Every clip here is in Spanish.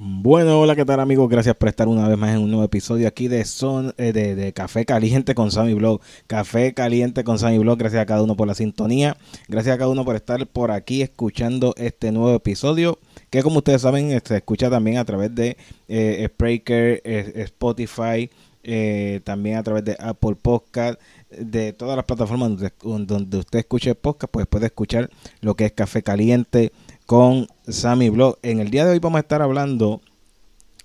Bueno, hola, ¿qué tal amigos? Gracias por estar una vez más en un nuevo episodio aquí de Son eh, de, Café Caliente con Sammy Blog. Café Caliente con Sammy Blog. Gracias a cada uno por la sintonía. Gracias a cada uno por estar por aquí escuchando este nuevo episodio. Que como ustedes saben, se escucha también a través de eh, Spreaker, eh, Spotify, también a través de Apple Podcast, de todas las plataformas donde, donde usted escuche podcast, pues puede escuchar lo que es Café Caliente con Sammy Blog. En el día de hoy vamos a estar hablando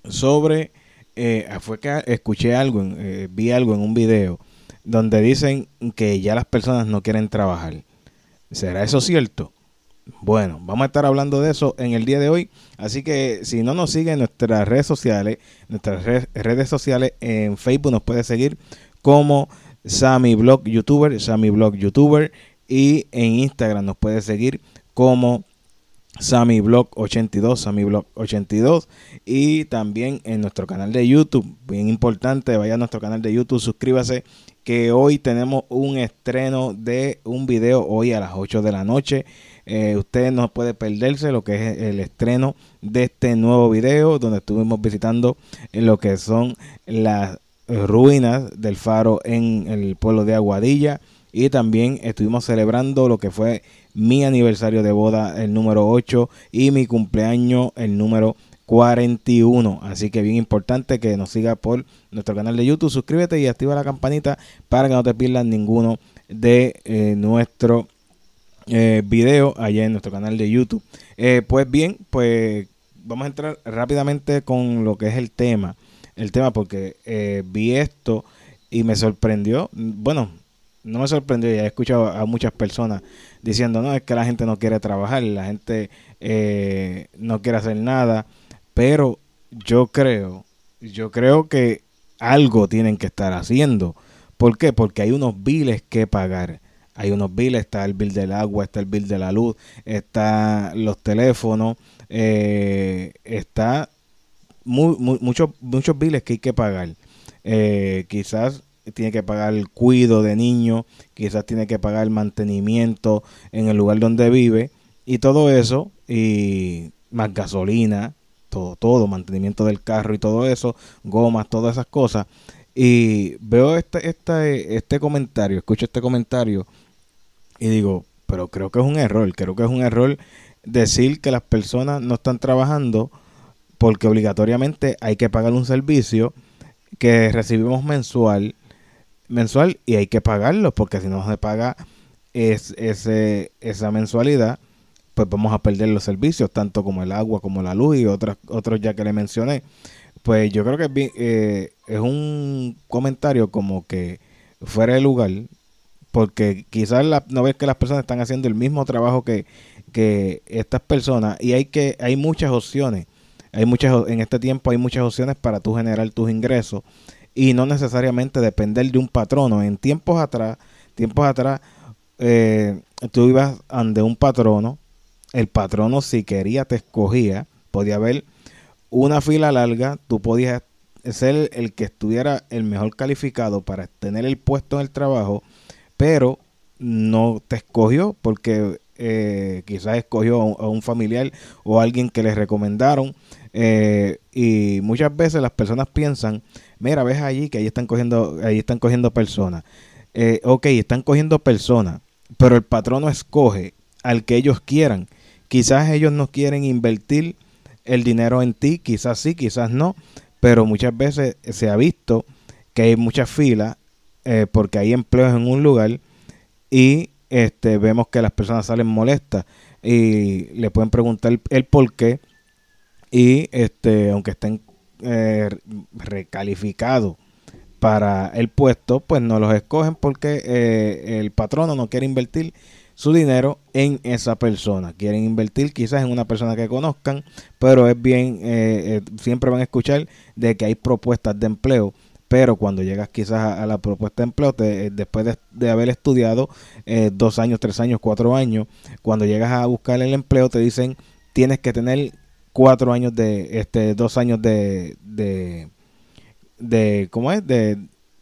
sobre, eh, fue que escuché algo, eh, vi algo en un video donde dicen que ya las personas no quieren trabajar. ¿Será eso cierto? Bueno, vamos a estar hablando de eso en el día de hoy. Así que si no nos siguen en nuestras redes sociales, nuestras redes sociales en Facebook nos puede seguir como Sammy Blog YouTuber, Sammy Blog YouTuber. Y en Instagram nos puede seguir como Sammy Blog 82, Sammy Blog 82 y también en nuestro canal de YouTube, bien importante, vaya a nuestro canal de YouTube, suscríbase que hoy tenemos un estreno de un video hoy a las 8 de la noche. Eh, usted no puede perderse lo que es el estreno de este nuevo video donde estuvimos visitando lo que son las ruinas del faro en el pueblo de Aguadilla y también estuvimos celebrando lo que fue mi aniversario de boda, el número 8, y mi cumpleaños, el número 41. Así que bien importante que nos siga por nuestro canal de YouTube. Suscríbete y activa la campanita para que no te pierdas ninguno de eh, nuestros eh, videos allá en nuestro canal de YouTube. Eh, pues bien, pues vamos a entrar rápidamente con lo que es el tema. El tema porque vi esto y me sorprendió. Bueno, no me sorprendió, ya he escuchado a muchas personas diciendo, no, es que la gente no quiere trabajar, la gente eh, no quiere hacer nada, pero yo creo, yo creo que algo tienen que estar haciendo. ¿Por qué? Porque hay unos biles que pagar. Hay unos biles, está el bill del agua, está el bill de la luz, está los teléfonos, eh, está muchos muchos biles que hay que pagar. Eh, quizás tiene que pagar el cuido de niños, quizás tiene que pagar el mantenimiento en el lugar donde vive y todo eso y más gasolina, todo, todo, mantenimiento del carro y todo eso, gomas, todas esas cosas. Y veo este, este, este comentario, escucho este comentario y digo, pero creo que es un error, creo que es un error decir que las personas no están trabajando porque obligatoriamente hay que pagar un servicio que recibimos mensual mensual y hay que pagarlo porque si no se paga es, esa mensualidad pues vamos a perder los servicios tanto como el agua como la luz y otros otros ya que le mencioné. Pues yo creo que eh, es un comentario como que fuera de lugar porque quizás la, no ves que las personas están haciendo el mismo trabajo que, que estas personas y hay que hay muchas opciones. Hay muchas en este tiempo hay muchas opciones para tú generar tus ingresos y no necesariamente depender de un patrono. En tiempos atrás, tiempos atrás, eh, tú ibas ante un patrono, el patrono si quería te escogía, podía haber una fila larga, tú podías ser el que estuviera el mejor calificado para tener el puesto en el trabajo, pero no te escogió porque eh, quizás escogió a un, familiar o a alguien que le recomendaron eh, y muchas veces las personas piensan mira, ves allí que ahí están cogiendo, ahí están cogiendo personas. Eh, ok, están cogiendo personas, pero el patrono escoge al que ellos quieran. Quizás ellos no quieren invertir el dinero en ti, quizás sí, quizás no, pero muchas veces se ha visto que hay muchas filas eh, porque hay empleos en un lugar y este, vemos que las personas salen molestas y le pueden preguntar el por qué y este aunque estén eh, recalificado para el puesto, pues no los escogen porque eh, el patrono no quiere invertir su dinero en esa persona. Quieren invertir quizás en una persona que conozcan, pero es bien, eh, siempre van a escuchar de que hay propuestas de empleo. Pero cuando llegas quizás a, la propuesta de empleo, después de, haber estudiado dos años, tres años, cuatro años, cuando llegas a buscar el empleo, te dicen tienes que tener cuatro años de, este, dos años de, de, de ¿cómo es? De,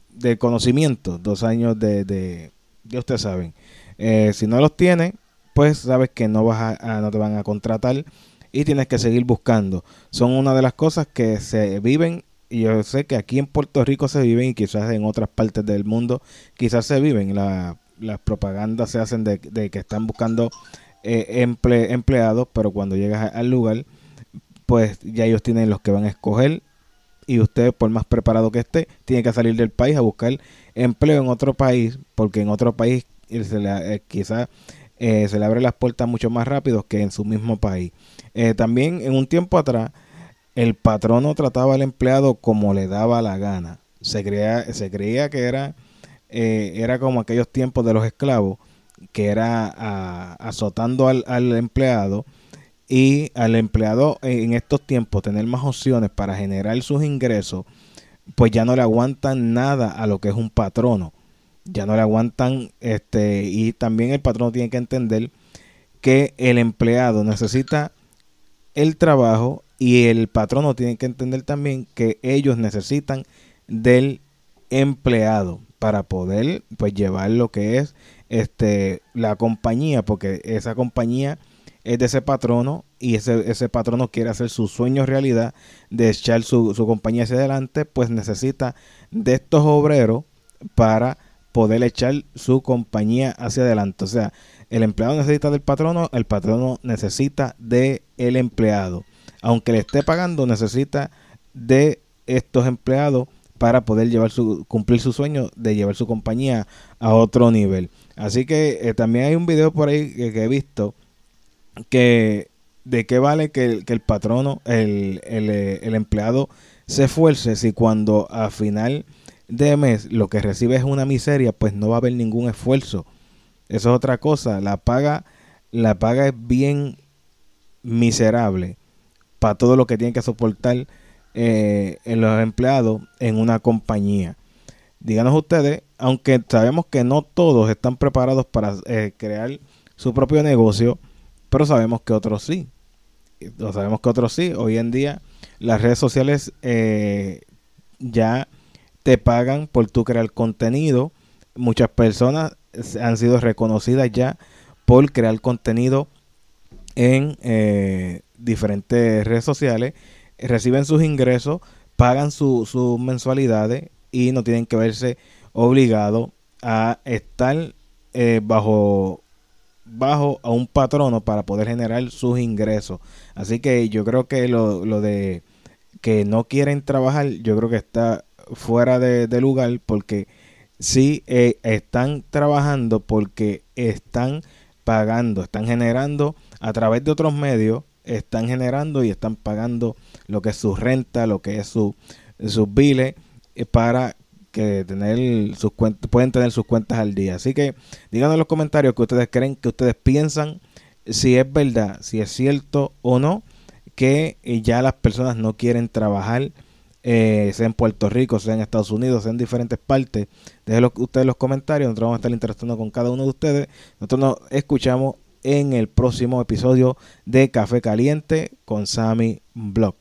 de conocimiento, dos años de, de, ya ustedes saben. Eh, si no los tienes, pues sabes que no vas a, no te van a contratar y tienes que seguir buscando. Son una de las cosas que se viven y yo sé que aquí en Puerto Rico se viven y quizás en otras partes del mundo quizás se viven. las propagandas se hacen de, que están buscando eh, empleados, pero cuando llegas al lugar, pues ya ellos tienen los que van a escoger y usted, por más preparado que esté, tiene que salir del país a buscar empleo en otro país, porque en otro país se le, eh, quizás eh, se le abre las puertas mucho más rápido que en su mismo país. Eh, también en un tiempo atrás, el patrono trataba al empleado como le daba la gana. Se creía, se creía que era, era como aquellos tiempos de los esclavos, que era azotando al, al empleado y al empleado en estos tiempos tener más opciones para generar sus ingresos, pues ya no le aguantan nada a lo que es un patrono. Ya no le aguantan, este, y también el patrono tiene que entender que el empleado necesita el trabajo y el patrono tiene que entender también que ellos necesitan del empleado para poder pues llevar lo que es este la compañía porque esa compañía es de ese patrono y ese, ese patrono quiere hacer su sueño realidad de echar su, su compañía hacia adelante, pues necesita de estos obreros para poder echar su compañía hacia adelante. O sea, el empleado necesita del patrono, el patrono necesita de el empleado. Aunque le esté pagando, necesita de estos empleados para poder llevar su, cumplir su sueño de llevar su compañía a otro nivel. Así que eh, también hay un video por ahí que he visto que de qué vale que, el patrono, el, eh, el, empleado se esfuerce si cuando a final de mes lo que recibe es una miseria, pues no va a haber ningún esfuerzo. Eso es otra cosa. La paga, la paga es bien miserable para todo lo que tienen que soportar eh, los empleados en una compañía. Díganos ustedes, aunque sabemos que no todos están preparados para eh, crear su propio negocio, pero sabemos que otros sí. Lo sabemos que otros sí. Hoy en día las redes sociales eh, ya te pagan por tu crear contenido. Muchas personas han sido reconocidas ya por crear contenido en eh, diferentes redes sociales. Reciben sus ingresos, pagan sus mensualidades y no tienen que verse obligados a estar eh, bajo bajo a un patrono para poder generar sus ingresos. Así que yo creo que lo, lo de que no quieren trabajar, yo creo que está fuera de, lugar porque sí eh, están trabajando porque están pagando, están generando a través de otros medios, están generando y están pagando lo que es su renta, lo que es su, sus biles eh, para que tener sus cuentas, pueden tener sus cuentas al día. Así que díganos en los comentarios que ustedes creen, que ustedes piensan, si es verdad, si es cierto o no, que eh, ya las personas no quieren trabajar, eh, sea en Puerto Rico, sea en Estados Unidos, sea en diferentes partes. Déjenlo ustedes los comentarios, nosotros vamos a estar interactuando con cada uno de ustedes. Nosotros nos escuchamos en el próximo episodio de Café Caliente con Sammy Blog.